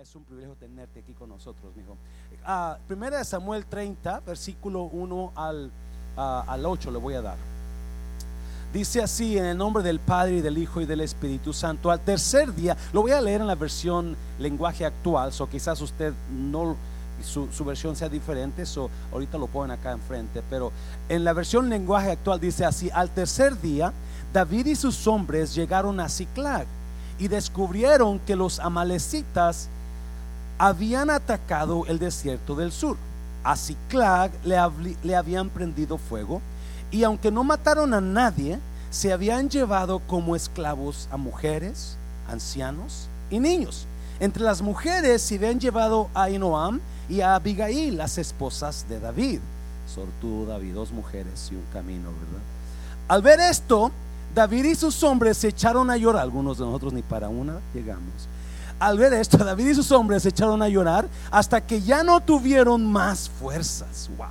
es un privilegio tenerte aquí con nosotros, mijo. Ah, primera de Samuel 30, versículo 1 al, al 8 le voy a dar. Dice así en el nombre del Padre y del Hijo y del Espíritu Santo. Al tercer día, lo voy a leer en la versión lenguaje actual, o quizás usted no su, su, versión sea diferente, so ahorita lo ponen acá enfrente, pero en la versión lenguaje actual dice así, al tercer día, David y sus hombres llegaron a Ciclag y descubrieron que los amalecitas habían atacado el desierto del sur. A Ciclag le, habían prendido fuego y aunque no mataron a nadie, se habían llevado como esclavos a mujeres, ancianos y niños. Entre las mujeres se habían llevado a Inoam y a Abigail, las esposas de David. Sortudo David, dos mujeres y un camino, ¿verdad? Al ver esto, David y sus hombres se echaron a llorar. Algunos de nosotros ni para una llegamos. Al ver esto, David y sus hombres se echaron a llorar hasta que ya no tuvieron más fuerzas. Wow.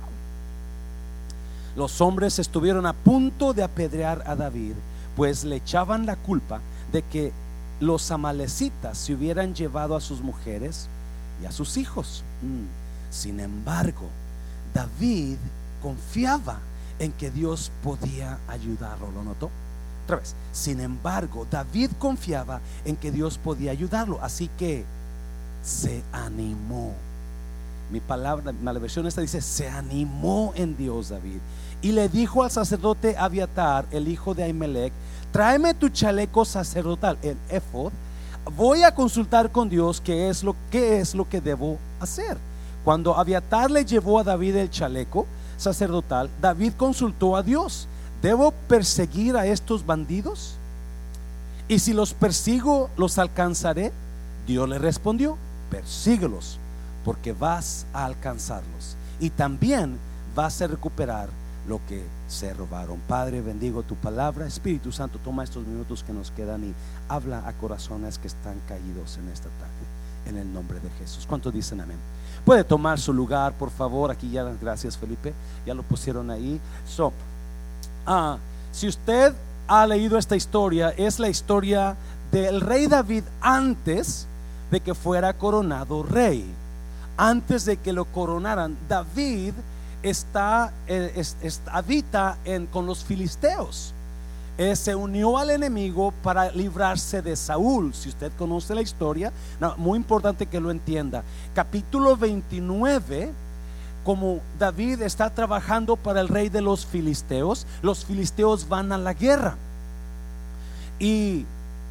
Los hombres estuvieron a punto de apedrear a David, pues le echaban la culpa de que los amalecitas se hubieran llevado a sus mujeres y a sus hijos. Mm. Sin embargo, David confiaba en que Dios podía ayudarlo. ¿Lo notó? Vez. Sin embargo, David confiaba en que Dios podía ayudarlo. Así que se animó. Mi palabra, la versión esta dice, se animó en Dios David. Y le dijo al sacerdote Abiatar, el hijo de Ahimelech, tráeme tu chaleco sacerdotal, el efod voy a consultar con Dios qué es lo, qué es lo que debo hacer. Cuando Abiatar le llevó a David el chaleco sacerdotal, David consultó a Dios. ¿Debo perseguir a estos bandidos? Y si los persigo, ¿los alcanzaré? Dios le respondió, persíguelos, porque vas a alcanzarlos. Y también vas a recuperar lo que se robaron. Padre, bendigo tu palabra. Espíritu Santo, toma estos minutos que nos quedan y habla a corazones que están caídos en esta tarde. En el nombre de Jesús. ¿Cuántos dicen amén? Puede tomar su lugar, por favor. Aquí ya, gracias Felipe. Ya lo pusieron ahí. So, ah, si usted ha leído esta historia, es la historia del rey David antes de que fuera coronado rey. Antes de que lo coronaran, David está, eh, habita con los filisteos. Eh, se unió al enemigo para librarse de Saúl. Si usted conoce la historia, muy importante que lo entienda. Capítulo 29, como David está trabajando para el rey de los filisteos, los filisteos van a la guerra. Y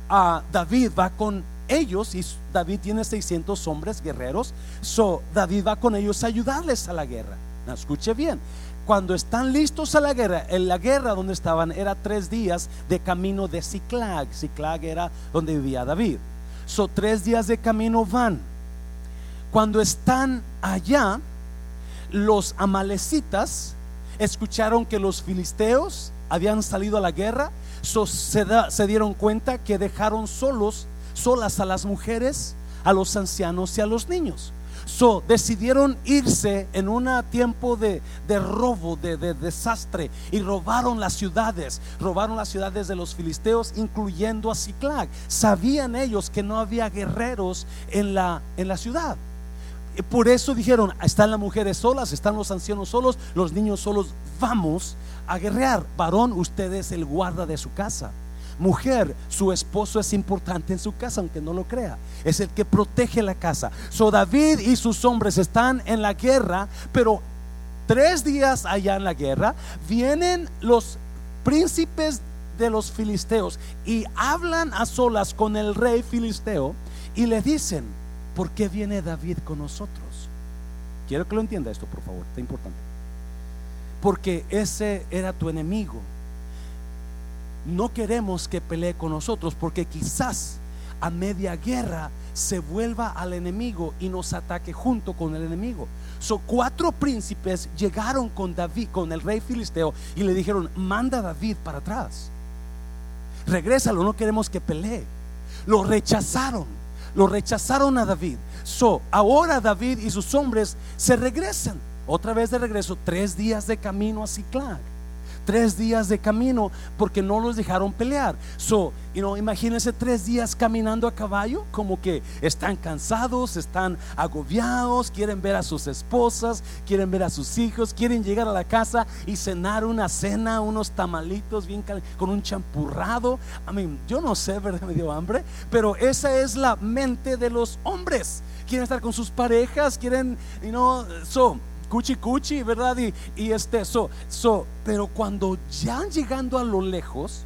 a David va con ellos, y David tiene 600 hombres guerreros, so David va con ellos a ayudarles a la guerra escuche bien. Cuando están listos a la guerra, en la guerra donde estaban era tres días de camino de Ciclag. Ciclag era donde vivía David. Son tres días de camino van. Cuando están allá, los amalecitas escucharon que los filisteos habían salido a la guerra, se, se, dieron cuenta que dejaron solos, solas a las mujeres, a los ancianos y a los niños. So, decidieron irse en un tiempo de, robo, de, desastre, y robaron las ciudades, robaron las ciudades de los filisteos, incluyendo a Ciclag. Sabían ellos que no había guerreros en la, en la ciudad. Por eso dijeron, están las mujeres solas, están los ancianos solos, los niños solos, vamos a guerrear. Varón, usted es el guarda de su casa. Mujer, su esposo es importante en su casa, aunque no lo crea. Es el que protege la casa. So David y sus hombres están en la guerra, pero tres días allá en la guerra vienen los príncipes de los filisteos y hablan a solas con el rey filisteo y le dicen, ¿por qué viene David con nosotros? Quiero que lo entienda esto, por favor, está importante. Porque ese era tu enemigo no queremos que pelee con nosotros porque quizás a media guerra se vuelva al enemigo y nos ataque junto con el enemigo. So, cuatro príncipes llegaron con David, con el rey filisteo, y le dijeron: Manda a David para atrás, regrésalo, no queremos que pelee. Lo rechazaron, lo rechazaron a David. So, ahora David y sus hombres se regresan, otra vez de regreso, tres días de camino a Ciclag tres días de camino porque no los dejaron pelear. So, you know, imagínense tres días caminando a caballo, como que están cansados, están agobiados, quieren ver a sus esposas, quieren ver a sus hijos, quieren llegar a la casa y cenar una cena, unos tamalitos bien con un champurrado. I mean, yo no sé, ¿verdad? Me dio hambre, pero esa es la mente de los hombres. Quieren estar con sus parejas, quieren, you know, so cuchi cuchi, ¿verdad? Y, y este, so, so, pero cuando ya llegando a lo lejos,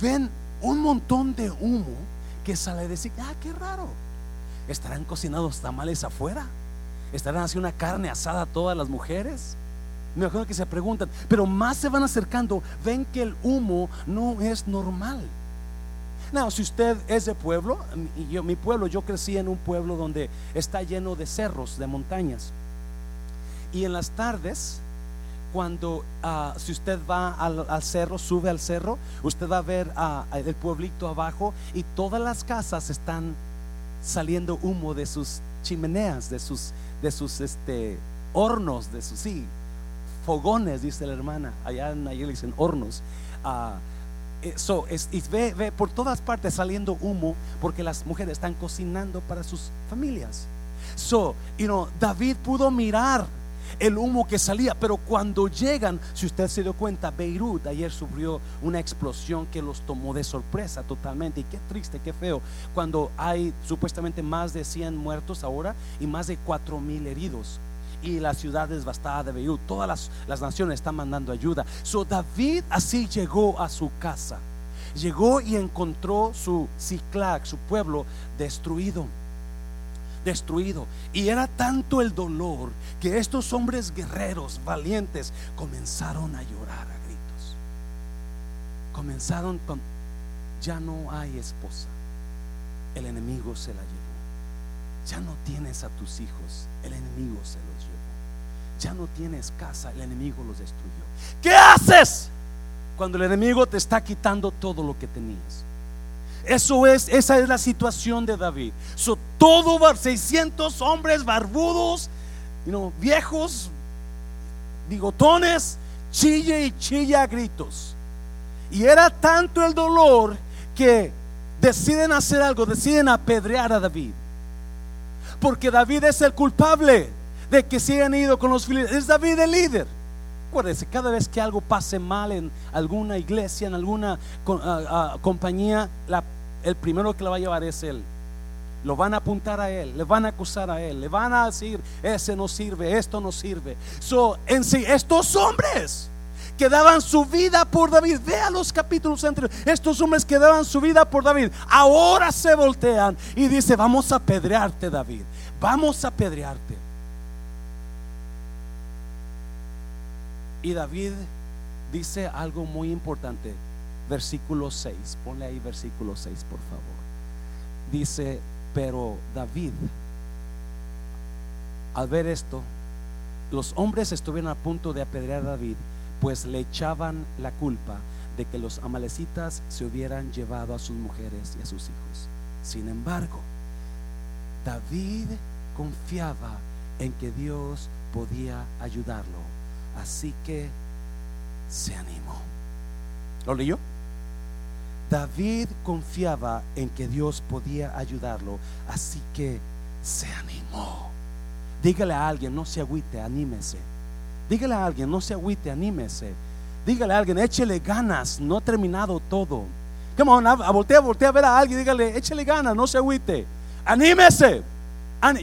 ven un montón de humo que sale de decir, ah, qué raro. Estarán cocinados tamales afuera. Estarán haciendo una carne asada todas las mujeres. Me imagino que se preguntan, pero más se van acercando, ven que el humo no es normal. No, si usted es de pueblo, y yo, mi pueblo, yo crecí en un pueblo donde está lleno de cerros, de montañas. Y en las tardes, cuando ah, si usted va al, cerro, sube al cerro, usted va a ver uh, el pueblito abajo y todas las casas están saliendo humo de sus chimeneas, de sus, de sus este, hornos, de sus sí, fogones, dice la hermana. Allá en le dicen hornos. Uh, es, y ve, ve por todas partes saliendo humo porque las mujeres están cocinando para sus familias. So, you know, David pudo mirar el humo que salía. Pero cuando llegan, si usted se dio cuenta, Beirut ayer sufrió una explosión que los tomó de sorpresa totalmente. Y qué triste, qué feo, cuando hay supuestamente más de 100 muertos ahora y más de 4 mil heridos. Y la ciudad devastada de Beirut, todas las, las naciones están mandando ayuda. So David así llegó a su casa. Llegó y encontró su Ciclac, su pueblo destruido destruido. Y era tanto el dolor que estos hombres guerreros, valientes, comenzaron a llorar a gritos. Comenzaron con, ya no hay esposa, el enemigo se la llevó. Ya no tienes a tus hijos, el enemigo se los llevó. Ya no tienes casa, el enemigo los destruyó. ¿Qué haces cuando el enemigo te está quitando todo lo que tenías? Eso es, esa es la situación de David. So, todo 600 hombres barbudos, viejos, bigotones, chille y chilla gritos. Y era tanto el dolor que deciden hacer algo, deciden apedrear a David. Porque David es el culpable de que se hayan ido con los filisteos. Es David el líder. Acuérdense, cada vez que algo pase mal en alguna iglesia, en alguna compañía, la el primero que le va a llevar es él. Lo van a apuntar a él, le van a acusar a él, le van a decir, ese no sirve, esto no sirve. So, en sí, estos hombres que daban su vida por David, vea los capítulos entre estos hombres que daban su vida por David, ahora se voltean y dice, vamos a apedrearte David, vamos a apedrearte. Y David dice algo muy importante versículo 6. Ponle ahí versículo 6, por favor. Dice, pero David, al ver esto, los hombres estuvieron a punto de apedrear a David, pues le echaban la culpa de que los amalecitas se hubieran llevado a sus mujeres y a sus hijos. Sin embargo, David confiaba en que Dios podía ayudarlo, así que se animó. ¿Lo leyó? David confiaba en que Dios podía ayudarlo, así que se animó. Dígale a alguien, no se agüite, anímese. Dígale a alguien, no se agüite, anímese. Dígale a alguien, échele ganas, no ha terminado todo. Come on, voltea, voltea a ver a alguien, dígale, échele ganas, no se agüite. Anímese.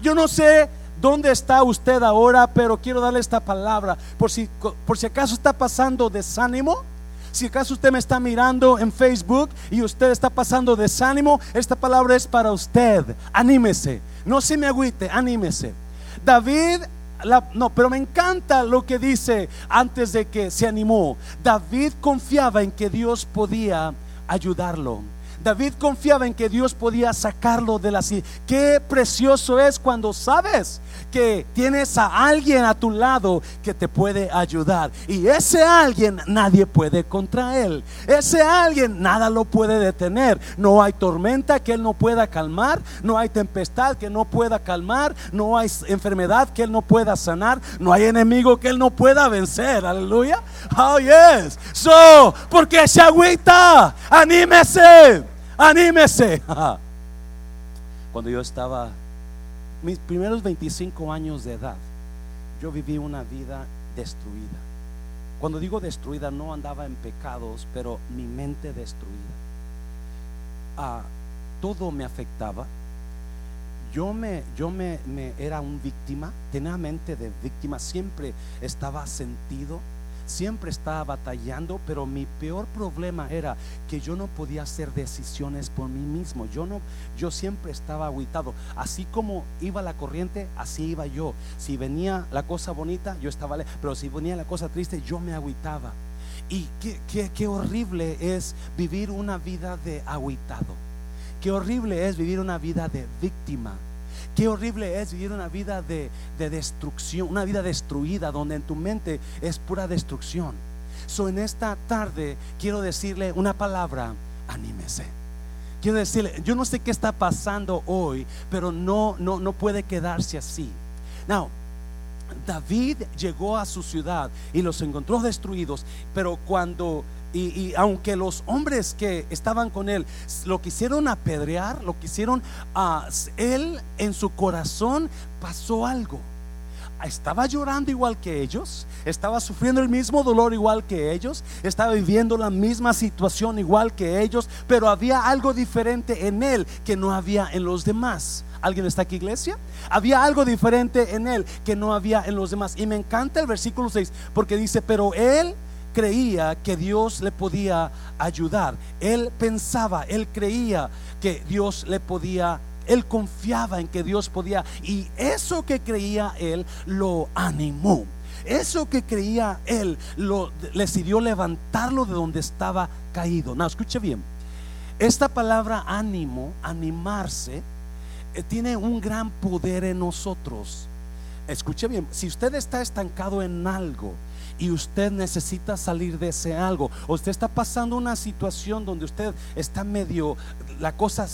Yo no sé dónde está usted ahora, pero quiero darle esta palabra. Por si, por si acaso está pasando desánimo si acaso usted me está mirando en Facebook y usted está pasando desánimo, esta palabra es para usted. Anímese. No se me agüite, anímese. David no, pero me encanta lo que dice antes de que se animó. David confiaba en que Dios podía ayudarlo. David confiaba en que Dios podía sacarlo de la Qué precioso es cuando sabes que tienes a alguien a tu lado que te puede ayudar. Y ese alguien nadie puede contra él. Ese alguien nada lo puede detener. No hay tormenta que él no pueda calmar. No hay tempestad que no pueda calmar. No hay enfermedad que él no pueda sanar. No hay enemigo que él no pueda vencer. Aleluya. Oh, yes. So, porque se agüita. Anímese. Anímese. Cuando yo estaba mis primeros 25 años de edad, yo viví una vida destruida. Cuando digo destruida, no andaba en pecados, pero mi mente destruida. Ah, todo me afectaba. Yo me, yo me, era un víctima, tenía mente de víctima, siempre estaba sentido siempre estaba batallando, pero mi peor problema era que yo no podía hacer decisiones por mí mismo. Yo no, yo siempre estaba aguitado. Así como iba la corriente, así iba yo. Si venía la cosa bonita, yo estaba, pero si venía la cosa triste, yo me aguitaba. Y qué, qué horrible es vivir una vida de aguitado. Qué horrible es vivir una vida de víctima. Qué horrible es vivir una vida de, destrucción, una vida destruida, donde en tu mente es pura destrucción. So, en esta tarde quiero decirle una palabra, anímese. Quiero decirle, yo no sé qué está pasando hoy, pero no, no, no puede quedarse así. Now, David llegó a su ciudad y los encontró destruidos, pero cuando y, aunque los hombres que estaban con él lo quisieron apedrear, lo quisieron, a él en su corazón pasó algo. Estaba llorando igual que ellos, estaba sufriendo el mismo dolor igual que ellos, estaba viviendo la misma situación igual que ellos, pero había algo diferente en él que no había en los demás. ¿Alguien está aquí, iglesia? Había algo diferente en él que no había en los demás. Y me encanta el versículo 6 porque dice, pero él creía que Dios le podía ayudar. Él pensaba, él creía que Dios le podía él confiaba en que Dios podía y eso que creía él lo animó. Eso que creía él lo decidió levantarlo de donde estaba caído. No, escuche bien. Esta palabra ánimo, animarse, eh, tiene un gran poder en nosotros. Escuche bien, si usted está estancado en algo, y usted necesita salir de ese algo. Usted está pasando una situación donde usted está medio, la cosa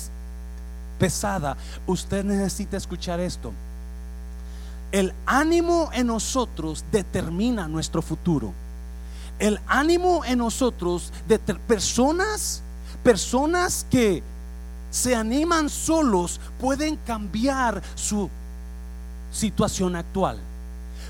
pesada. Usted necesita escuchar esto. El ánimo en nosotros determina nuestro futuro. El ánimo en nosotros de personas, personas que se animan solos pueden cambiar su situación actual.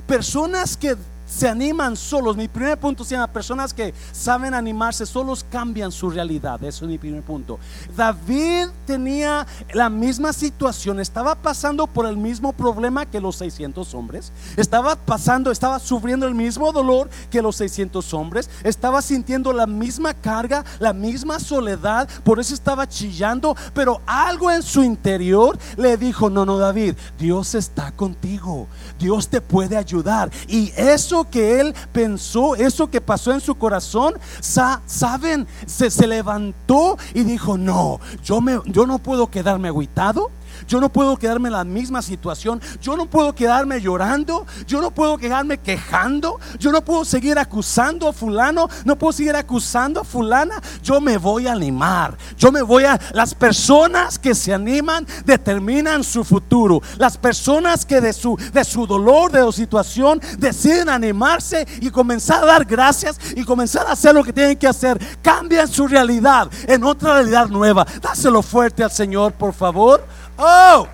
Personas que se animan solos. Mi primer punto se llama personas que saben animarse solos cambian su realidad. Eso es mi primer punto. David tenía la misma situación, estaba pasando por el mismo problema que los 600 hombres. Estaba pasando, estaba sufriendo el mismo dolor que los 600 hombres. Estaba sintiendo la misma carga, la misma soledad. Por eso estaba chillando. Pero algo en su interior le dijo, no, no, David, Dios está contigo. Dios te puede ayudar. Y eso que él pensó, eso que pasó en su corazón, saben, se, se levantó y dijo, no, yo, me, yo no puedo quedarme aguitado yo no puedo quedarme en la misma situación. Yo no puedo quedarme llorando. Yo no puedo quedarme quejando. Yo no puedo seguir acusando a fulano. No puedo seguir acusando a fulana. Yo me voy a animar. Yo me voy a... Las personas que se animan determinan su futuro. Las personas que de su, de su dolor, de su situación, deciden animarse y comenzar a dar gracias y comenzar a hacer lo que tienen que hacer. Cambian su realidad en otra realidad nueva. Dáselo fuerte al Señor, por favor. Oh.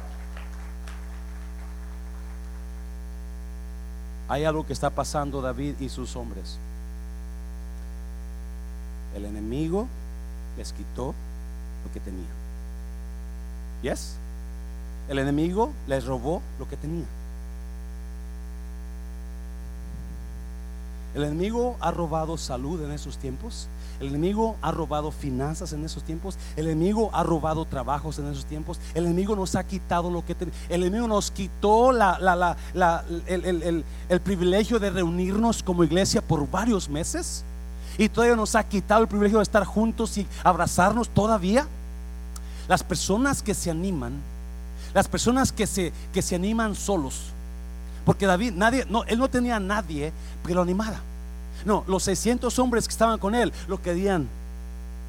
Hay algo que está pasando David y sus hombres. El enemigo les quitó lo que tenía. ¿Yes? El enemigo les robó lo que tenía. El enemigo ha robado salud en esos tiempos. El enemigo ha robado finanzas en esos tiempos. El enemigo ha robado trabajos en esos tiempos. El enemigo nos ha quitado lo que El enemigo nos quitó el, el privilegio de reunirnos como iglesia por varios meses. Y todavía nos ha quitado el privilegio de estar juntos y abrazarnos todavía. las personas que se animan, las personas que se, que se animan solos, porque David, nadie, no, él no tenía a nadie que lo animara. No, los 600 hombres que estaban con él lo querían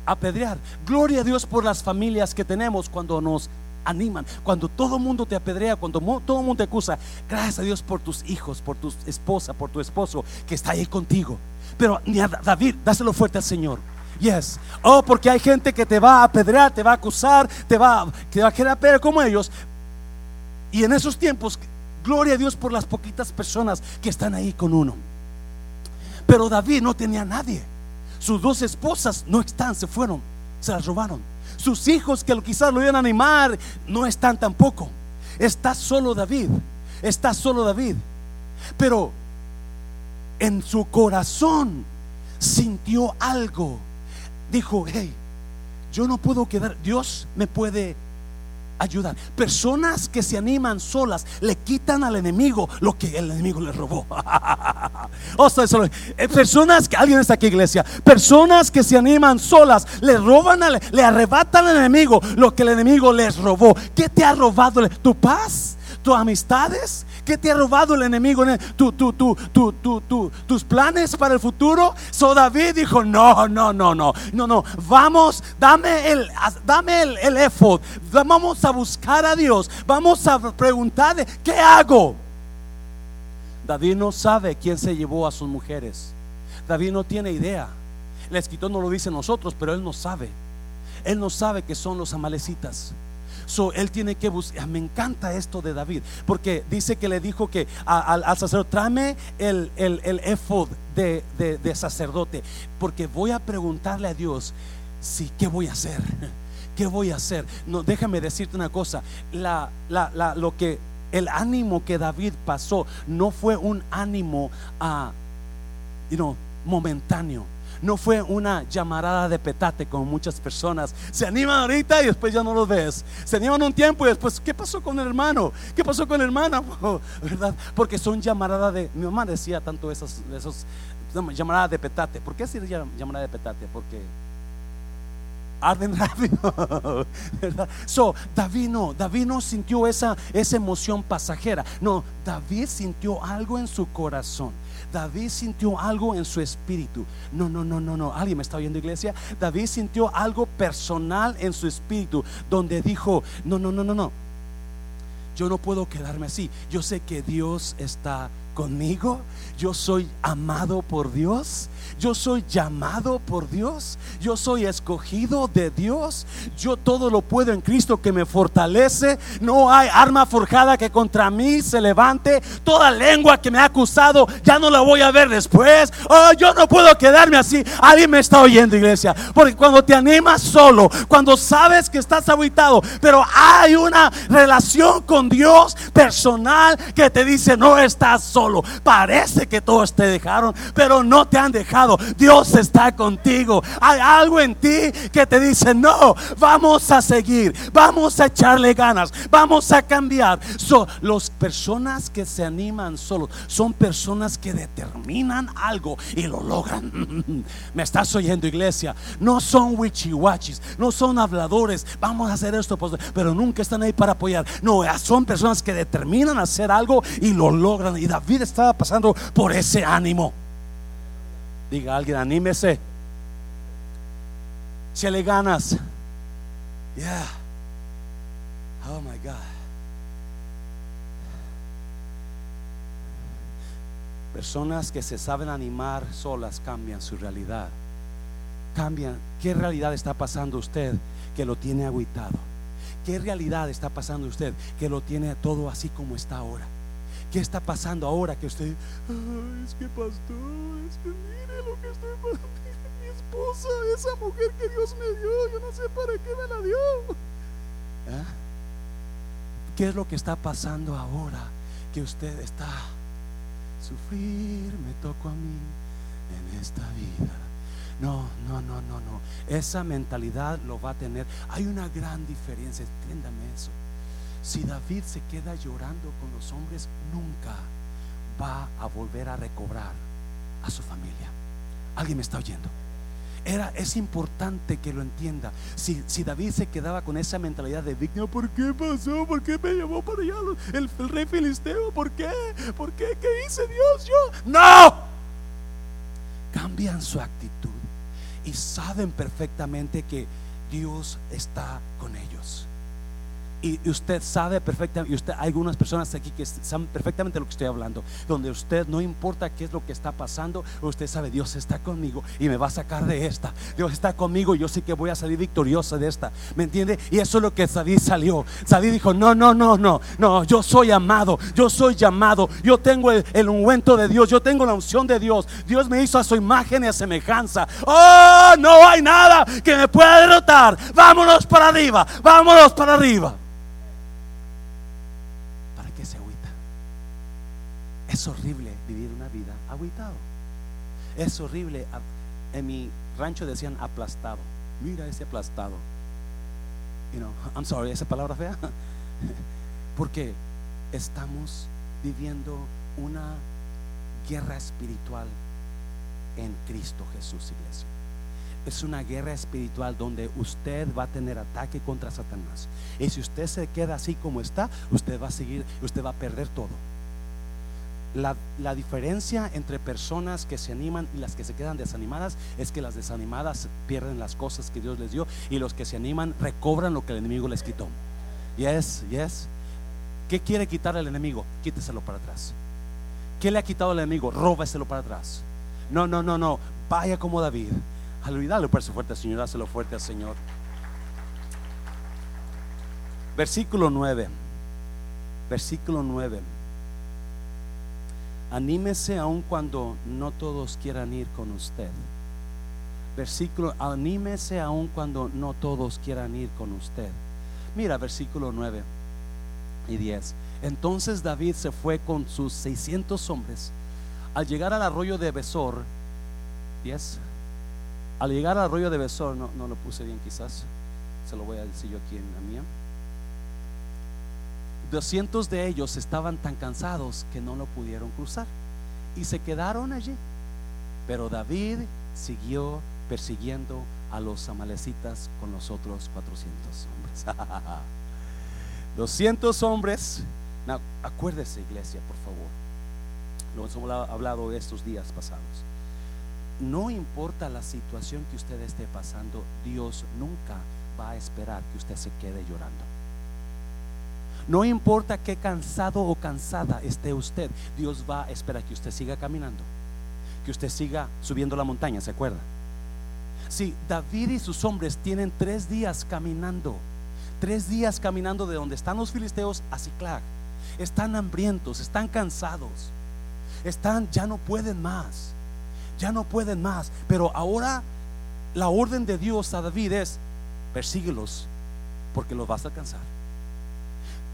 apedrear. Gloria a Dios por las familias que tenemos cuando nos animan, cuando todo el mundo te apedrea, cuando todo el mundo te acusa. Gracias a Dios por tus hijos, por tu esposa, por tu esposo que está ahí contigo. Pero David, dáselo fuerte al Señor. Yes. Oh, porque hay gente que te va a apedrear, te va a acusar, te va, te va a querer apedrear como ellos. Y en esos tiempos, gloria a Dios por las poquitas personas que están ahí con uno. Pero David no tenía nadie. Sus dos esposas no están, se fueron, se las robaron. Sus hijos que quizás lo iban a animar no están tampoco. Está solo David. Está solo David. Pero en su corazón sintió algo. Dijo, hey, yo no puedo quedar, Dios me puede ayudar. Personas que se animan solas le quitan al enemigo lo que el enemigo le robó. o sea, eh, personas que alguien está aquí, iglesia. Personas que se animan solas le roban, le arrebatan al enemigo lo que el enemigo les robó. ¿Qué te ha robado? ¿Tu paz? ¿Tus amistades? ¿Qué te ha robado el enemigo? ¿Tu, tu, tu, tus planes para el futuro. So David dijo, no, no, no, no, no, no. Vamos, dame el, dame el, el efod. Vamos a buscar a Dios. Vamos a preguntarle, ¿qué hago? David no sabe quién se llevó a sus mujeres. David no tiene idea. El escritor no lo dice nosotros, pero él no sabe. Él no sabe que son los amalecitas. So, él tiene que buscar. Me encanta esto de David, porque dice que le dijo que al, sacerdote, tráeme el, el, el efod de, de, sacerdote, porque voy a preguntarle a Dios, si, ¿qué voy a hacer? ¿Qué voy a hacer? No, déjame decirte una cosa, la, la, la, lo que el ánimo que David pasó no fue un ánimo a, you momentáneo no fue una llamarada de petate como muchas personas. Se animan ahorita y después ya no los ves. Se animan un tiempo y después, ¿qué pasó con el hermano? ¿Qué pasó con la hermana? ¿Verdad? Porque son llamaradas de... Mi mamá decía tanto esos, esos llamaradas de petate. ¿Por qué se llamarada de petate? Porque arden rápido. So, David no, David no sintió esa, esa emoción pasajera. No, David sintió algo en su corazón. David sintió algo en su espíritu. No, no, no, no, no. ¿Alguien me está oyendo, iglesia? David sintió algo personal en su espíritu, donde dijo, no, no, no, no, no. Yo no puedo quedarme así. Yo sé que Dios está conmigo. Yo soy amado por Dios. Yo soy llamado por Dios. Yo soy escogido de Dios. Yo todo lo puedo en Cristo que me fortalece. No hay arma forjada que contra mí se levante. Toda lengua que me ha acusado ya no la voy a ver después. Oh, yo no puedo quedarme así. Alguien me está oyendo, iglesia. Porque cuando te animas solo, cuando sabes que estás habitado, pero hay una relación con Dios personal que te dice, no estás solo. Parece que todos te dejaron, pero no te han dejado Dios está contigo. Hay algo en ti que te dice, no, vamos a seguir, vamos a echarle ganas, vamos a cambiar. Son las personas que se animan solo son personas que determinan algo y lo logran. Me estás oyendo, iglesia. No son wichiwachis, no son habladores. Vamos a hacer esto, pues, pero nunca están ahí para apoyar. No, son personas que determinan hacer algo y lo logran. Y David estaba pasando por ese ánimo. Diga alguien, anímese. Si le ganas. Yeah. Oh my God. Personas que se saben animar solas cambian su realidad. Cambian. ¿Qué realidad está pasando usted que lo tiene aguitado? ¿Qué realidad está pasando usted que lo tiene todo así como está ahora? ¿Qué está pasando ahora que usted, es que pastor, es que mire lo que estoy pasando, mi esposa, esa mujer que Dios me dio, yo no sé para qué me la dio. ¿Ah? ¿Qué es lo que está pasando ahora que usted está sufrir me tocó a mí en esta vida? No, no, no, no, no. Esa mentalidad lo va a tener. Hay una gran diferencia, entiéndame eso. Si David se queda llorando con los hombres, nunca va a volver a recobrar a su familia. ¿Alguien me está oyendo? Era, es importante que lo entienda. Si, si David se quedaba con esa mentalidad de víctima, ¿por qué pasó? ¿Por qué me llevó para allá el, el rey filisteo? ¿Por qué? ¿Por qué? ¿Qué hice Dios? Yo. ¡No! Cambian su actitud y saben perfectamente que Dios está con ellos. Y usted sabe perfectamente, y usted hay algunas personas aquí que saben perfectamente lo que estoy hablando, donde usted no importa qué es lo que está pasando, usted sabe, Dios está conmigo y me va a sacar de esta. Dios está conmigo y yo sé que voy a salir victoriosa de esta. ¿Me entiende? Y eso es lo que David salió. David dijo, no, no, no, no, no, yo soy amado, yo soy llamado, yo tengo el, el ungüento de Dios, yo tengo la unción de Dios. Dios me hizo a su imagen y a semejanza. Oh, no hay nada que me pueda derrotar. Vámonos para arriba, vámonos para arriba. Es horrible vivir una vida aguitado. Es horrible. En mi rancho decían aplastado. Mira ese aplastado. You know, I'm sorry, esa palabra fea. Porque estamos viviendo una guerra espiritual en Cristo Jesús, iglesia. Es una guerra espiritual donde usted va a tener ataque contra Satanás. Y si usted se queda así como está, usted va a seguir, usted va a perder todo. La, diferencia entre personas que se animan y las que se quedan desanimadas es que las desanimadas pierden las cosas que Dios les dio y los que se animan recobran lo que el enemigo les quitó. Yes, yes. ¿Qué quiere quitar el enemigo? Quíteselo para atrás. ¿Qué le ha quitado el enemigo? Róbeselo para atrás. No, no, no, no. Vaya como David. Aleluya, dale por fuerte, Señor. Dáselo fuerte al Señor. Versículo 9. Versículo 9. Anímese aun cuando no todos quieran ir con usted. Versículo, anímese aun cuando no todos quieran ir con usted. Mira, versículo 9 y 10. Entonces David se fue con sus 600 hombres. Al llegar al arroyo de Besor, 10. Al llegar al arroyo de Besor, no, lo puse bien quizás, se lo voy a decir yo aquí en la mía. 200 de ellos estaban tan cansados que no lo pudieron cruzar y se quedaron allí. Pero David siguió persiguiendo a los amalecitas con los otros 400 hombres. 200 hombres. acuérdese, iglesia, por favor. Lo hemos hablado estos días pasados. No importa la situación que usted esté pasando, Dios nunca va a esperar que usted se quede llorando. No importa qué cansado o cansada esté usted, Dios va a esperar que usted siga caminando, que usted siga subiendo la montaña, ¿se acuerda? Si David y sus hombres tienen tres días caminando, tres días caminando de donde están los filisteos a Ciclag, están hambrientos, están cansados, están, ya no pueden más, ya no pueden más, pero ahora la orden de Dios a David es, persíguelos porque los vas a alcanzar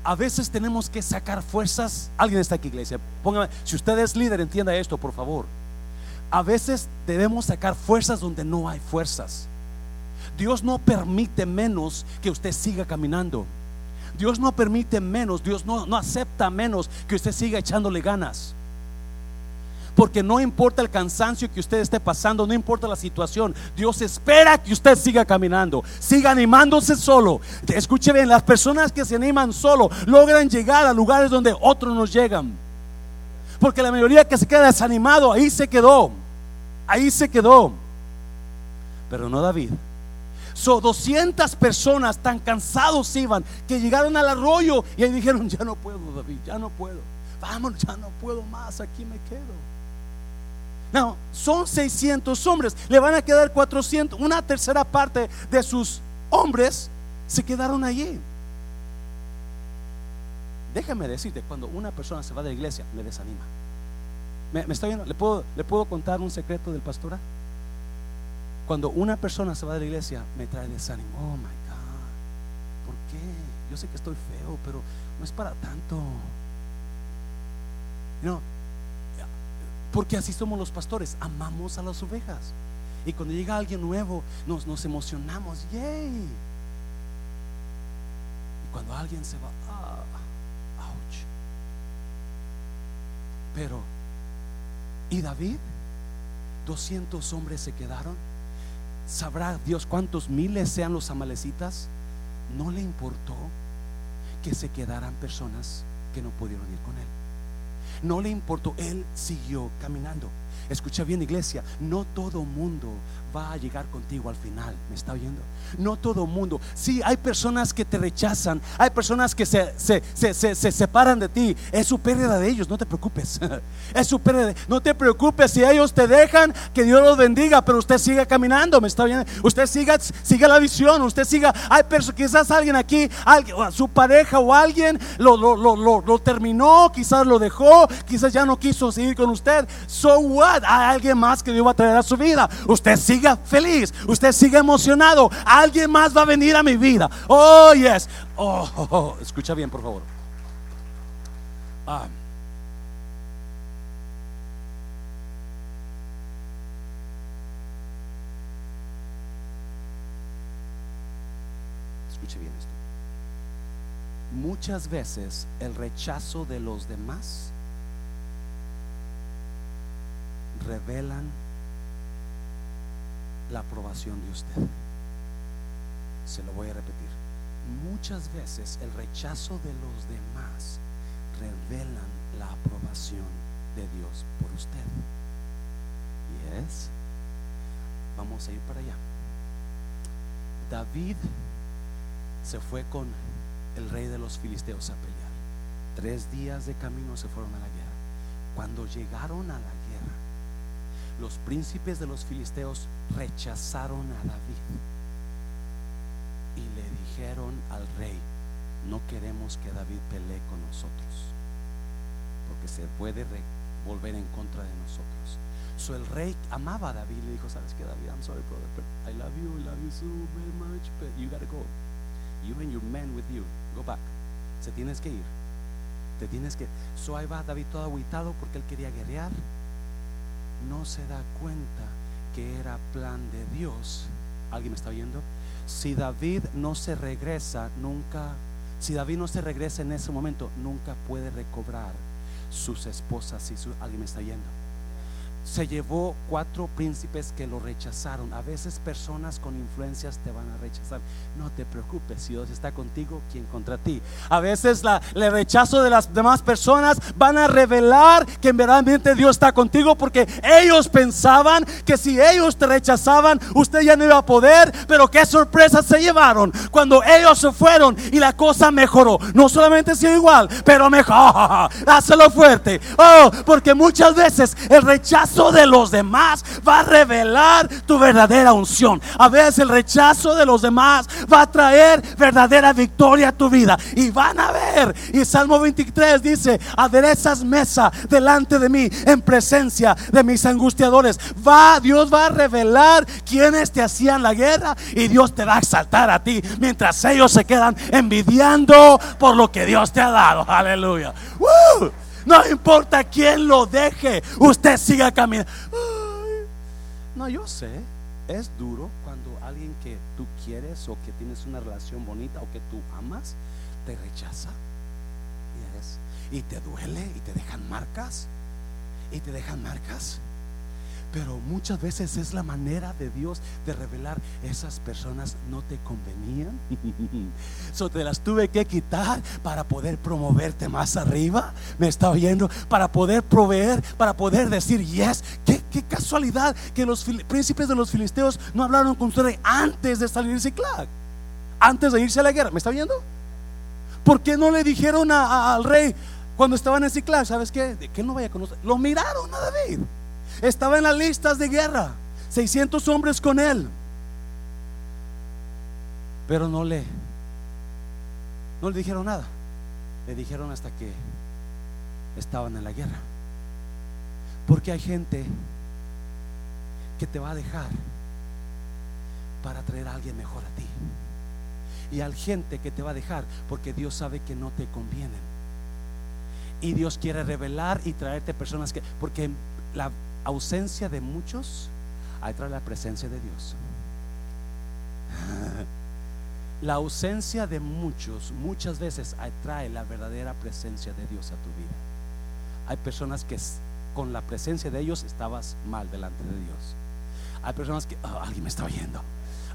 a veces tenemos que sacar fuerzas. Alguien está aquí, iglesia. Póngame, si usted es líder, entienda esto, por favor. A veces debemos sacar fuerzas donde no hay fuerzas. Dios no permite menos que usted siga caminando. Dios no permite menos, Dios no, no acepta menos que usted siga echándole ganas. Porque no importa el cansancio que usted esté pasando, no importa la situación, Dios espera que usted siga caminando, siga animándose solo. Escuche bien, las personas que se animan solo logran llegar a lugares donde otros no llegan. Porque la mayoría que se queda desanimado, ahí se quedó, ahí se quedó. Pero no David. So 200 personas tan cansados iban que llegaron al arroyo y ahí dijeron, ya no puedo David, ya no puedo. Vamos, ya no puedo más, aquí me quedo. No, son 600 hombres, le van a quedar 400, una tercera parte de sus hombres se quedaron allí. Déjame decirte, cuando una persona se va de la iglesia, me desanima. ¿Me, está viendo? ¿Le puedo, ¿Le puedo contar un secreto del pastor? Cuando una persona se va de la iglesia, me trae desánimo. Oh my God, ¿por qué? Yo sé que estoy feo, pero no es para tanto. No, porque así somos los pastores, amamos a las ovejas. Y cuando llega alguien nuevo, nos, emocionamos, yay. Y cuando alguien se va, ah, ouch. Pero, ¿y David? 200 hombres se quedaron. sabrá Dios cuántos miles sean los amalecitas. No le importó que se quedaran personas que no pudieron ir con él. No le importó, él siguió caminando. Escucha bien iglesia, no todo mundo va a llegar contigo al final, ¿me está oyendo? No todo mundo. Sí, hay personas que te rechazan, hay personas que se, se, separan de ti. Es su pérdida de ellos, no te preocupes. Es su pérdida. No te preocupes si ellos te dejan, que Dios los bendiga, pero usted siga caminando, ¿me está oyendo? Usted siga, siga la visión, usted siga. Hay personas, quizás alguien aquí, su pareja o alguien lo, lo, lo, lo terminó, quizás lo dejó, quizás ya no quiso seguir con usted. So what? Hay alguien más que Dios va a traer a su vida. Usted siga feliz, usted siga emocionado. Alguien más va a venir a mi vida. Oh, yes. Oh, escucha bien, por favor. Ah. Escuche bien esto. Muchas veces el rechazo de los demás revelan la aprobación de usted. Se lo voy a repetir. Muchas veces el rechazo de los demás revelan la aprobación de Dios por usted. Y es, vamos a ir para allá. David se fue con el rey de los filisteos a pelear. Tres días de camino se fueron a la guerra. Cuando llegaron a la los príncipes de los filisteos rechazaron a David y le dijeron al rey, no queremos que David pelee con nosotros, porque se puede volver en contra de nosotros. So el rey amaba a David, le dijo, sabes que David, I'm sorry brother, but I love you, I love you so very much, but you gotta go. You and your men with you, go back. Se tienes que ir. Te tienes que. So ahí va David todo aguitado porque él quería guerrear no se da cuenta que era plan de Dios. ¿Alguien me está oyendo? Si David no se regresa, nunca, si David no se regresa en ese momento, nunca puede recobrar sus esposas. y su, ¿Alguien me está oyendo? Se llevó cuatro príncipes que lo rechazaron. A veces personas con influencias te van a rechazar. No te preocupes, si Dios está contigo, ¿quién contra ti? A veces la, el rechazo de las demás personas van a revelar que en verdaderamente Dios está contigo porque ellos pensaban que si ellos te rechazaban, usted ya no iba a poder. Pero qué sorpresa se llevaron cuando ellos se fueron y la cosa mejoró. No solamente sido igual, pero mejor. Hácelo fuerte. Oh, porque muchas veces el rechazo de los demás va a revelar tu verdadera unción. A veces el rechazo de los demás va a traer verdadera victoria a tu vida. Y van a ver. Y Salmo 23 dice, aderezas mesa delante de mí en presencia de mis angustiadores. Va, Dios va a revelar quienes te hacían la guerra y Dios te va a exaltar a ti mientras ellos se quedan envidiando por lo que Dios te ha dado. Aleluya. No importa quién lo deje, usted siga caminando. No, yo sé, es duro cuando alguien que tú quieres o que tienes una relación bonita o que tú amas te rechaza. Y te duele y te dejan marcas. Y te dejan marcas. Pero muchas veces es la manera de Dios de revelar esas personas no te convenían. So te las tuve que quitar para poder promoverte más arriba. Me está oyendo. Para poder proveer, para poder decir yes. Qué, casualidad que los príncipes de los filisteos no hablaron con usted antes de salir de Ciclac. Antes de irse a la guerra. ¿Me está viendo? ¿Por qué no le dijeron al rey cuando estaban en Ciclac? ¿Sabes qué? De que no vaya a conocer. Lo miraron a David. Estaba en las listas de guerra. 600 hombres con él. Pero no le no le dijeron nada. Le dijeron hasta que estaban en la guerra. Porque hay gente que te va a dejar para traer a alguien mejor a ti. Y hay gente que te va a dejar porque Dios sabe que no te convienen. Y Dios quiere revelar y traerte personas que, porque la, ausencia de muchos atrae la presencia de Dios. La ausencia de muchos muchas veces atrae la verdadera presencia de Dios a tu vida. Hay personas que con la presencia de ellos estabas mal delante de Dios. Hay personas que, oh, alguien me está oyendo.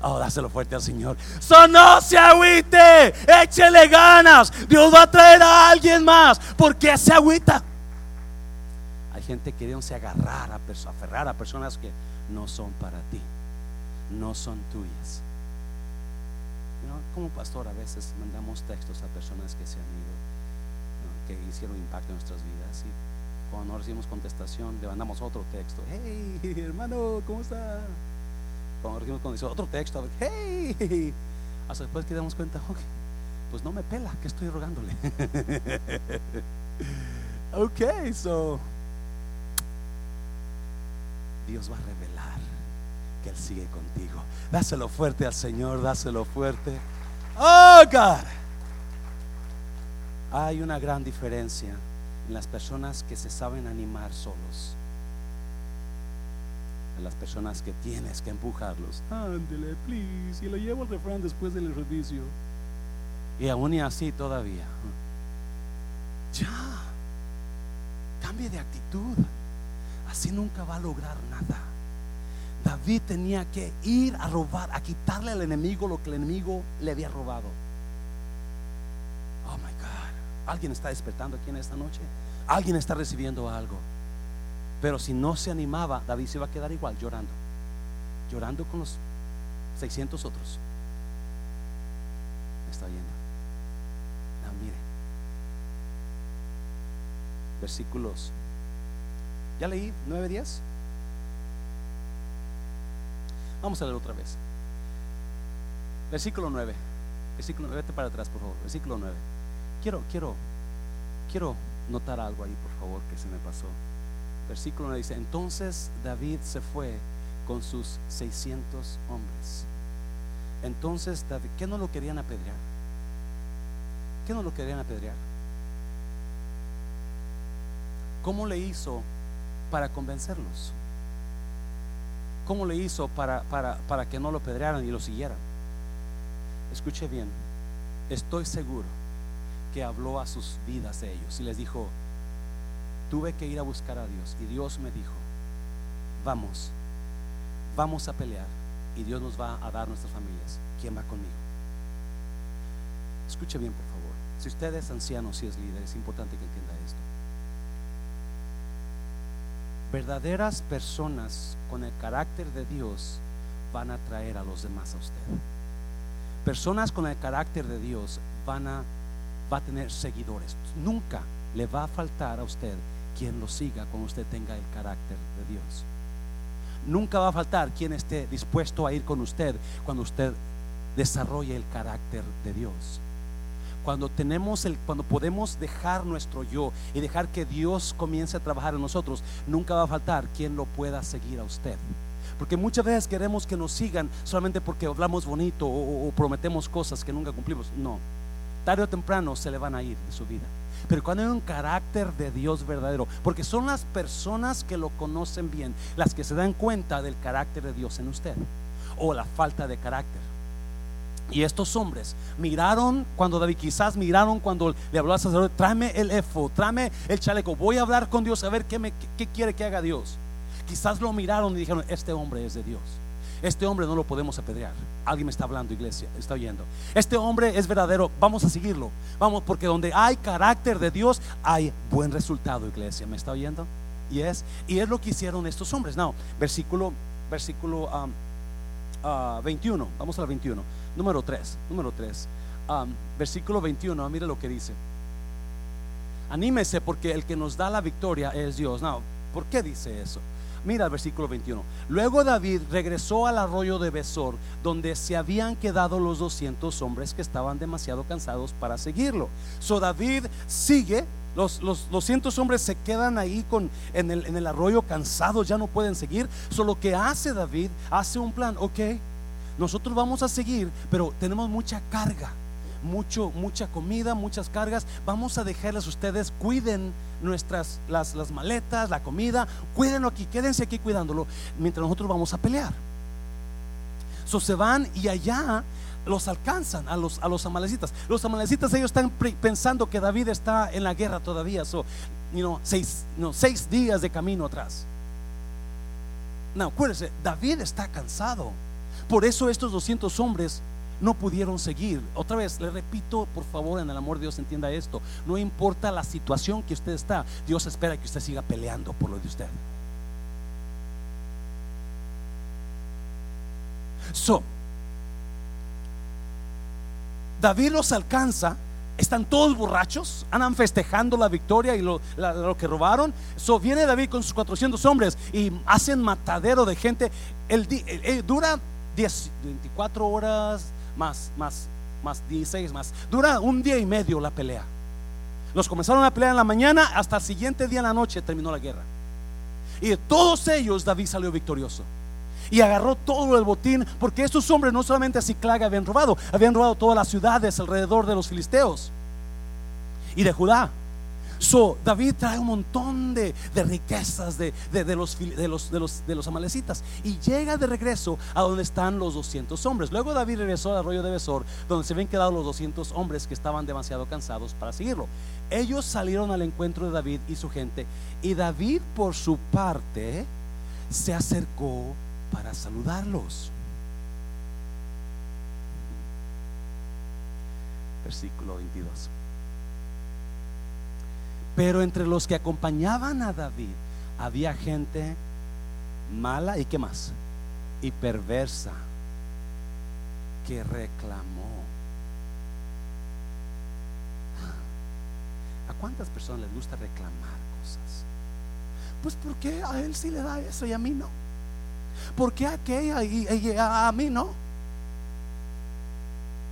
Oh, dáselo fuerte al Señor. So no se agüite, échele ganas. Dios va a traer a alguien más. ¿Por qué se agüita? Gente queriéndose agarrar, a aferrar a personas que no son para ti, no son tuyas. como pastor a veces mandamos textos a personas que se han ido, que hicieron impacto en nuestras vidas. Y cuando no recibimos contestación, le mandamos otro texto. Hey, hermano, ¿cómo está? Cuando recibimos otro texto, hey, hasta después que damos cuenta, pues no me pela, que estoy rogándole. ok, so Dios va a revelar que Él sigue contigo. Dáselo fuerte al Señor, dáselo fuerte. Oh, God. Hay una gran diferencia en las personas que se saben animar solos las personas que tienes que empujarlos. Ándele, please. Y lo llevo al refrán después del servicio. Y aún y así todavía. Ya. Cambie de actitud. Así nunca va a lograr nada. David tenía que ir a robar, a quitarle al enemigo lo que el enemigo le había robado. Oh my God. ¿Alguien está despertando aquí en esta noche? ¿Alguien está recibiendo algo? Pero si no se animaba, David se iba a quedar igual, llorando. Llorando con los 600 otros. está oyendo? No, mire. Versículos. ¿Ya leí 9, 10? Vamos a leer otra vez. Versículo 9. Versículo 9, vete para atrás, por favor. Versículo 9. Quiero, quiero, quiero notar algo ahí, por favor, que se me pasó versículo 1 dice, entonces David se fue con sus 600 hombres. Entonces David, ¿qué no lo querían apedrear? ¿Qué no lo querían apedrear? ¿Cómo le hizo para convencerlos? ¿Cómo le hizo para, para, para que no lo apedrearan y lo siguieran? Escuche bien, estoy seguro que habló a sus vidas de ellos y les dijo, tuve que ir a buscar a Dios y Dios me dijo, vamos, vamos a pelear y Dios nos va a dar nuestras familias. ¿Quién va conmigo? Escuche bien, por favor. Si usted es anciano, si es líder, es importante que entienda esto. Verdaderas personas con el carácter de Dios van a traer a los demás a usted. Personas con el carácter de Dios van a va a tener seguidores. Nunca le va a faltar a usted quien lo siga cuando usted tenga el carácter de Dios. Nunca va a faltar quien esté dispuesto a ir con usted cuando usted desarrolle el carácter de Dios. Cuando tenemos el cuando podemos dejar nuestro yo y dejar que Dios comience a trabajar en nosotros, nunca va a faltar quien lo pueda seguir a usted. Porque muchas veces queremos que nos sigan solamente porque hablamos bonito o, o prometemos cosas que nunca cumplimos. No, tarde o temprano se le van a ir de su vida. Pero cuando hay un carácter de Dios verdadero, porque son las personas que lo conocen bien, las que se dan cuenta del carácter de Dios en usted o la falta de carácter. Y estos hombres miraron cuando David, quizás miraron cuando le habló al sacerdote, tráeme el efo, tráeme el chaleco, voy a hablar con Dios a ver qué, me, quiere que haga Dios. Quizás lo miraron y dijeron, este hombre es de Dios. Este hombre no lo podemos apedrear. Alguien me está hablando, iglesia, está oyendo. Este hombre es verdadero, vamos a seguirlo. Vamos, porque donde hay carácter de Dios, hay buen resultado, iglesia. ¿Me está oyendo? Y es, y es lo que hicieron estos hombres. No, versículo, versículo 21. Um, uh, vamos al 21. Número 3. Número 3. Um, versículo 21. Mire lo que dice. Anímese porque el que nos da la victoria es Dios. No, ¿por qué dice eso? Mira el versículo 21. Luego David regresó al arroyo de Besor, donde se habían quedado los 200 hombres que estaban demasiado cansados para seguirlo. So David sigue, los, los 200 hombres se quedan ahí con, en, el, en el arroyo cansados, ya no pueden seguir. Solo que hace David, hace un plan, ok, nosotros vamos a seguir, pero tenemos mucha carga mucho, mucha comida, muchas cargas. Vamos a dejarles ustedes, cuiden nuestras las, las maletas, la comida, cuídenlo aquí, quédense aquí cuidándolo, mientras nosotros vamos a pelear. So, se van y allá los alcanzan a los, a los amalecitas. Los amalecitas ellos están pensando que David está en la guerra todavía. Seis, no, seis días de camino atrás. No, acuérdese, David está cansado. Por eso estos 200 hombres no pudieron seguir. Otra vez, le repito, por favor, en el amor de Dios, entienda esto. No importa la situación que usted está, Dios espera que usted siga peleando por lo de usted. So, David los alcanza, están todos borrachos, andan festejando la victoria y lo, que robaron. So, viene David con sus 400 hombres y hacen matadero de gente. El, dura 10, 24 horas más, más, más 16 más. Dura un día y medio la pelea. Los comenzaron a pelear en la mañana, hasta el siguiente día en la noche terminó la guerra. Y de todos ellos David salió victorioso y agarró todo el botín, porque estos hombres no solamente a Ciclaga habían robado, habían robado todas las ciudades alrededor de los filisteos y de Judá. So, David trae un montón de, riquezas de, los, de, los, de, los, de los amalecitas y llega de regreso a donde están los 200 hombres. Luego David regresó al arroyo de Besor, donde se habían quedado los 200 hombres que estaban demasiado cansados para seguirlo. Ellos salieron al encuentro de David y su gente, y David, por su parte, se acercó para saludarlos. Versículo 22. Pero entre los que acompañaban a David había gente mala y qué más? Y perversa que reclamó. ¿A cuántas personas les gusta reclamar cosas? Pues porque a él sí le da eso y a mí no. ¿Por qué aquella y, a, mí no?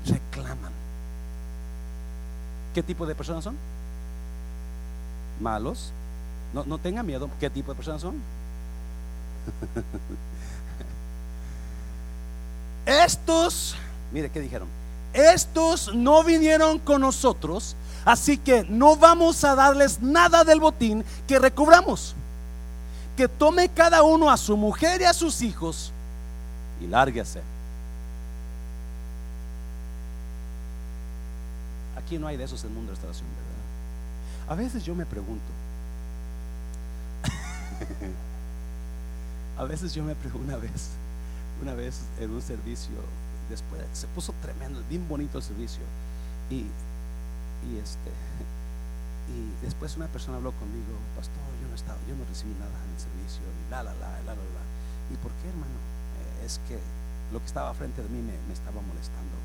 Reclaman. ¿Qué tipo de personas son? Malos. No, no tenga miedo. ¿Qué tipo de personas son? Estos, mire qué dijeron. Estos no vinieron con nosotros, así que no vamos a darles nada del botín que recobramos que tome cada uno a su mujer y a sus hijos y lárguese. Aquí no hay de esos en el mundo de restauración, ¿verdad? A veces yo me pregunto, a veces yo me pregunto una vez, una vez en un servicio, después se puso tremendo, bien bonito el servicio, y, y este, y después una persona habló conmigo, pastor, yo no estaba, yo no recibí nada en el servicio, y la la la, la la la. ¿Y por qué, hermano? Eh, es que lo que estaba frente de mí me, estaba molestando.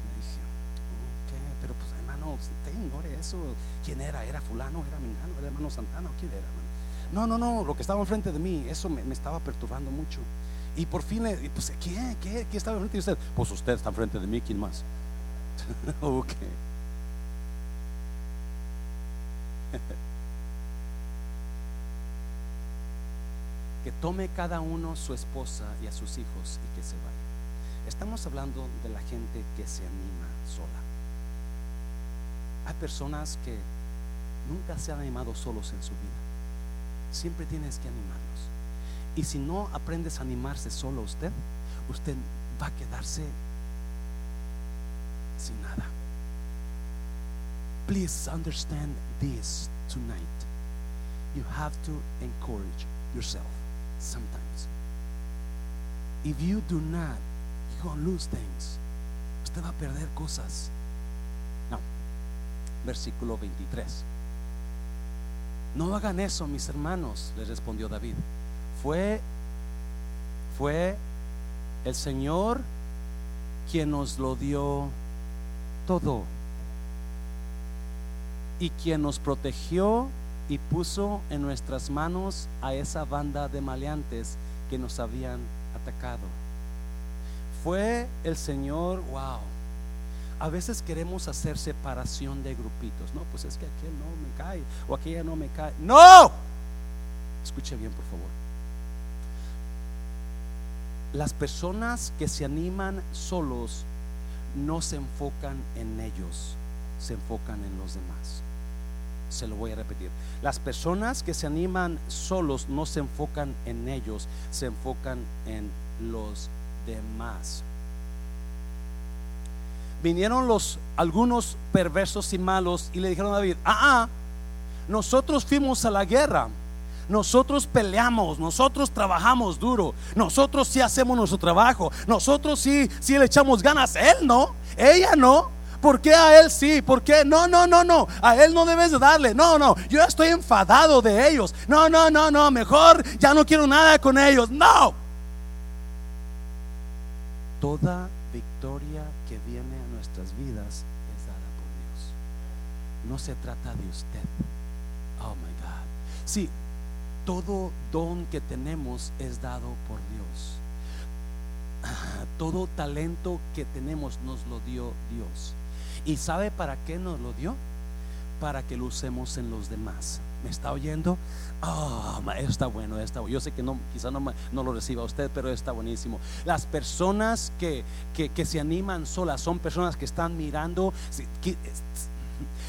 Me dije, ok, pero pues hermano, tengo eso. ¿Quién era? ¿Era fulano? ¿Era mingano? ¿Era hermano Santana? ¿Quién era, hermano? No, no, no, lo que estaba enfrente de mí, eso me, estaba perturbando mucho. Y por fin, le, pues, ¿qué? ¿Qué? ¿Qué estaba enfrente de usted? Pues usted está enfrente de mí, ¿quién más? ok. que tome cada uno su esposa y a sus hijos y que se vaya. Estamos hablando de la gente que se anima sola. Hay personas que nunca se han animado solos en su vida. Siempre tienes que animarlos. Y si no aprendes a animarse solo usted, usted va a quedarse sin nada. Please understand this tonight. You have to encourage yourself sometimes. If you do not, you're going to lose things. Usted va a perder cosas. Versículo 23. No hagan eso, mis hermanos, le respondió David. Fue fue el Señor quien nos lo dio todo y quien nos protegió y puso en nuestras manos a esa banda de maleantes que nos habían atacado. Fue el Señor, wow. A veces queremos hacer separación de grupitos. No, pues es que aquel no me cae o aquella no me cae. No. Escuche bien, por favor. Las personas que se animan solos no se enfocan en ellos, se enfocan en los demás. Se lo voy a repetir. Las personas que se animan solos no se enfocan en ellos, se enfocan en los demás. Vinieron los algunos perversos y malos y le dijeron a David, ah, ah, nosotros fuimos a la guerra, nosotros peleamos, nosotros trabajamos duro, nosotros sí hacemos nuestro trabajo, nosotros sí, sí le echamos ganas, él no, ella no. ¿Por qué a él sí? ¿Por qué? No, no, no, no. A él no debes de darle. No, no. Yo estoy enfadado de ellos. No, no, no, no. Mejor ya no quiero nada con ellos. No. Toda victoria que viene a nuestras vidas es dada por Dios. No se trata de usted. Oh my God. Sí, todo don que tenemos es dado por Dios. Todo talento que tenemos nos lo dio Dios. ¿Y sabe para qué nos lo dio? Para que lo usemos en los demás. ¿Me está oyendo? Oh, está bueno, está Yo sé que no, quizá no, lo reciba usted, pero está buenísimo. Las personas que, se animan solas son personas que están mirando.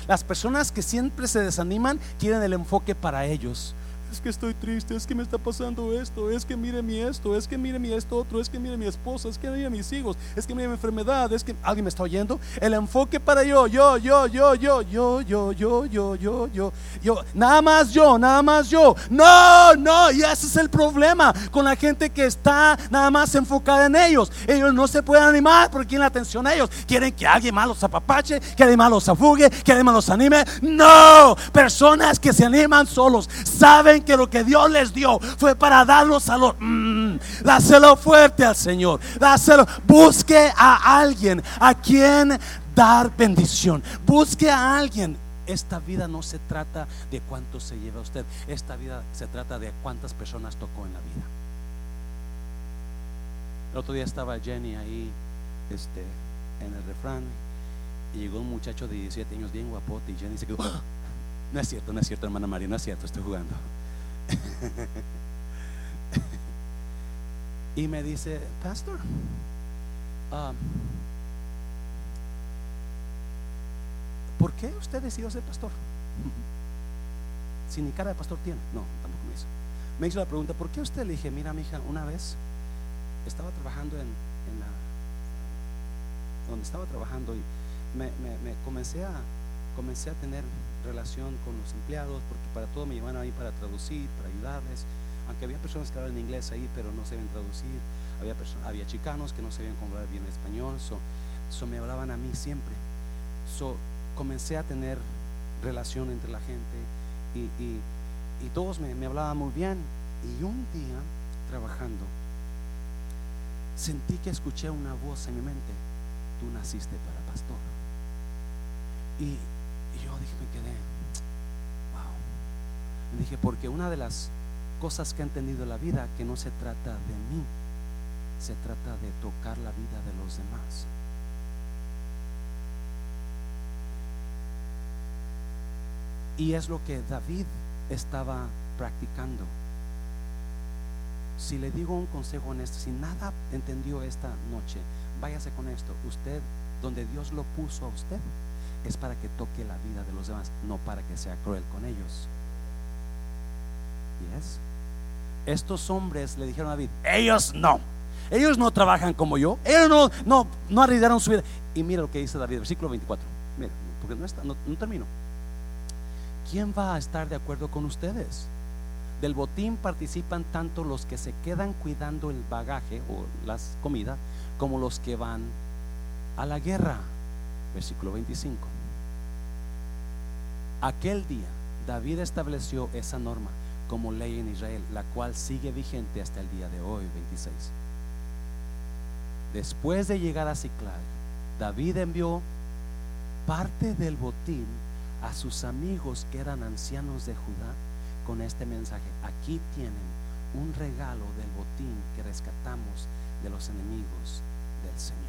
Las personas que siempre se desaniman quieren el enfoque para ellos es que estoy triste, es que me está pasando esto, es que mire mi esto, es que mire mi esto otro, es que mire mi esposa, es que mire mis hijos, es que mire mi enfermedad, es que alguien me está oyendo. El enfoque para yo, yo, yo, yo, yo, yo, yo, yo, yo, yo, yo, yo, nada más yo, nada más yo. No, no, y ese es el problema con la gente que está nada más enfocada en ellos. Ellos no se pueden animar porque quieren la atención a ellos. Quieren que alguien más los apapache, que alguien más los afugue, que alguien más los anime. No, personas que se animan solos saben que lo que Dios les dio fue para darlos a los... Mm, dáselo fuerte al Señor. Dáselo. Busque a alguien a quien dar bendición. Busque a alguien. Esta vida no se trata de cuánto se lleva usted. Esta vida se trata de cuántas personas tocó en la vida. El otro día estaba Jenny ahí este, en el refrán y llegó un muchacho de 17 años bien guapote y Jenny se quedó. Ah, no es cierto, no es cierto, hermana María, no es cierto, estoy jugando. y me dice, pastor, um, ¿por qué usted decidió ser pastor? Si ni cara de pastor tiene. No, tampoco me hizo. Me hizo la pregunta, ¿por qué usted? Le dije, mira, mi hija, una vez estaba trabajando en, la donde estaba trabajando y me, me comencé a comencé a tener relación con los empleados, porque para todo me llevaban ahí para traducir, para ayudarles. Aunque había personas que hablaban inglés ahí, pero no sabían traducir. Había, había chicanos que no sabían hablar bien español. So, me hablaban a mí siempre. So, comencé a tener relación entre la gente y, y, todos me, me hablaban muy bien. Y un día, trabajando, sentí que escuché una voz en mi mente. Tú naciste para pastor. Y dije, porque una de las cosas que he entendido en la vida, que no se trata de mí, se trata de tocar la vida de los demás. Y es lo que David estaba practicando. Si le digo un consejo en esto, si nada entendió esta noche, váyase con esto. Usted, donde Dios lo puso a usted, es para que toque la vida de los demás, no para que sea cruel con ellos. Estos hombres le dijeron a David, ellos no. Ellos no trabajan como yo. Ellos no, no, no arriesgaron su vida. Y mira lo que dice David, versículo 24. Mira, porque no, está, no, no termino. ¿Quién va a estar de acuerdo con ustedes? Del botín participan tanto los que se quedan cuidando el bagaje o las comidas como los que van a la guerra. Versículo 25. Aquel día David estableció esa norma como ley en Israel, la cual sigue vigente hasta el día de hoy, 26. Después de llegar a Ciclag, David envió parte del botín a sus amigos que eran ancianos de Judá con este mensaje. Aquí tienen un regalo del botín que rescatamos de los enemigos del Señor.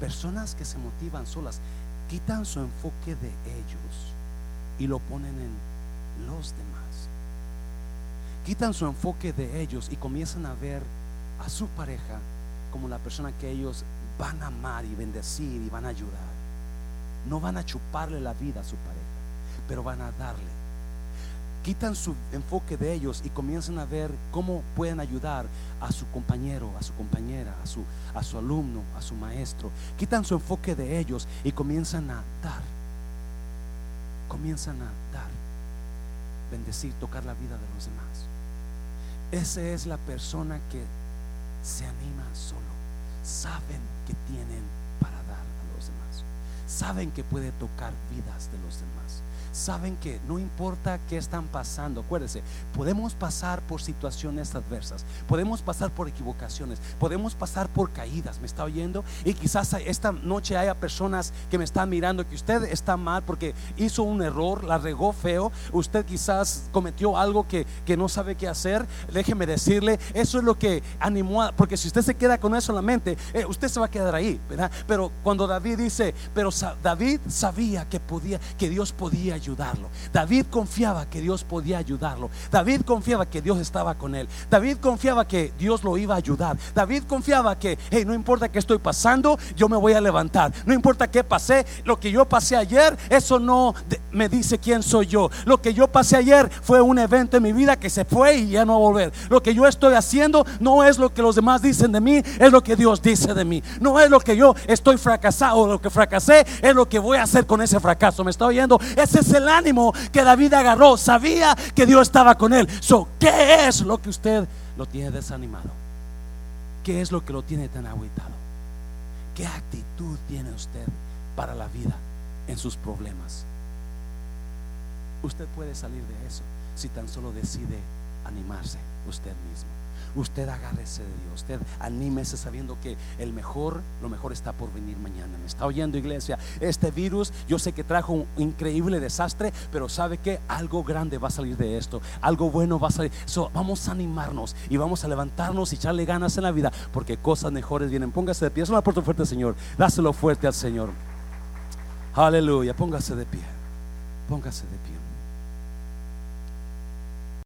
Personas que se motivan solas quitan su enfoque de ellos y lo ponen en los demás. Quitan su enfoque de ellos y comienzan a ver a su pareja como la persona que ellos van a amar y bendecir y van a ayudar. No van a chuparle la vida a su pareja, pero van a darle quitan su enfoque de ellos y comienzan a ver cómo pueden ayudar a su compañero, a su compañera, a su, a su alumno, a su maestro. Quitan su enfoque de ellos y comienzan a dar. Comienzan a dar. bendecir, tocar la vida de los demás. Esa es la persona que se anima solo. Saben que tienen para dar a los demás. Saben que puede tocar vidas de los demás saben que no importa qué están pasando, acuérdense, podemos pasar por situaciones adversas, podemos pasar por equivocaciones, podemos pasar por caídas, ¿me está oyendo? Y quizás esta noche haya personas que me están mirando que usted está mal porque hizo un error, la regó feo, usted quizás cometió algo que, que no sabe qué hacer, déjeme decirle, eso es lo que animó, a, porque si usted se queda con eso en la mente, eh, usted se va a quedar ahí, ¿verdad? Pero cuando David dice, pero David sabía que podía, que Dios podía ayudarlo. David confiaba que Dios podía ayudarlo. David confiaba que Dios estaba con él. David confiaba que Dios lo iba a ayudar. David confiaba que, hey, no importa qué estoy pasando, yo me voy a levantar. No importa qué pasé, lo que yo pasé ayer, eso no me dice quién soy yo. Lo que yo pasé ayer fue un evento en mi vida que se fue y ya no va a volver. Lo que yo estoy haciendo no es lo que los demás dicen de mí, es lo que Dios dice de mí. No es lo que yo estoy fracasado lo que fracasé, es lo que voy a hacer con ese fracaso. ¿Me está oyendo? Ese es el ánimo que David agarró. Sabía que Dios estaba con él. So, ¿Qué es lo que usted lo tiene desanimado? ¿Qué es lo que lo tiene tan aguitado? ¿Qué actitud tiene usted para la vida en sus problemas? Usted puede salir de eso si tan solo decide animarse usted mismo usted agárrese de Dios, usted anímese sabiendo que el mejor, lo mejor está por venir mañana. ¿Me está oyendo iglesia? Este virus yo sé que trajo un increíble desastre, pero sabe que algo grande va a salir de esto, algo bueno va a salir. vamos a animarnos y vamos a levantarnos y echarle ganas en la vida, porque cosas mejores vienen. Póngase de pie, es una puerta fuerte, Señor. Dáselo fuerte al Señor. Aleluya, póngase de pie. Póngase de pie.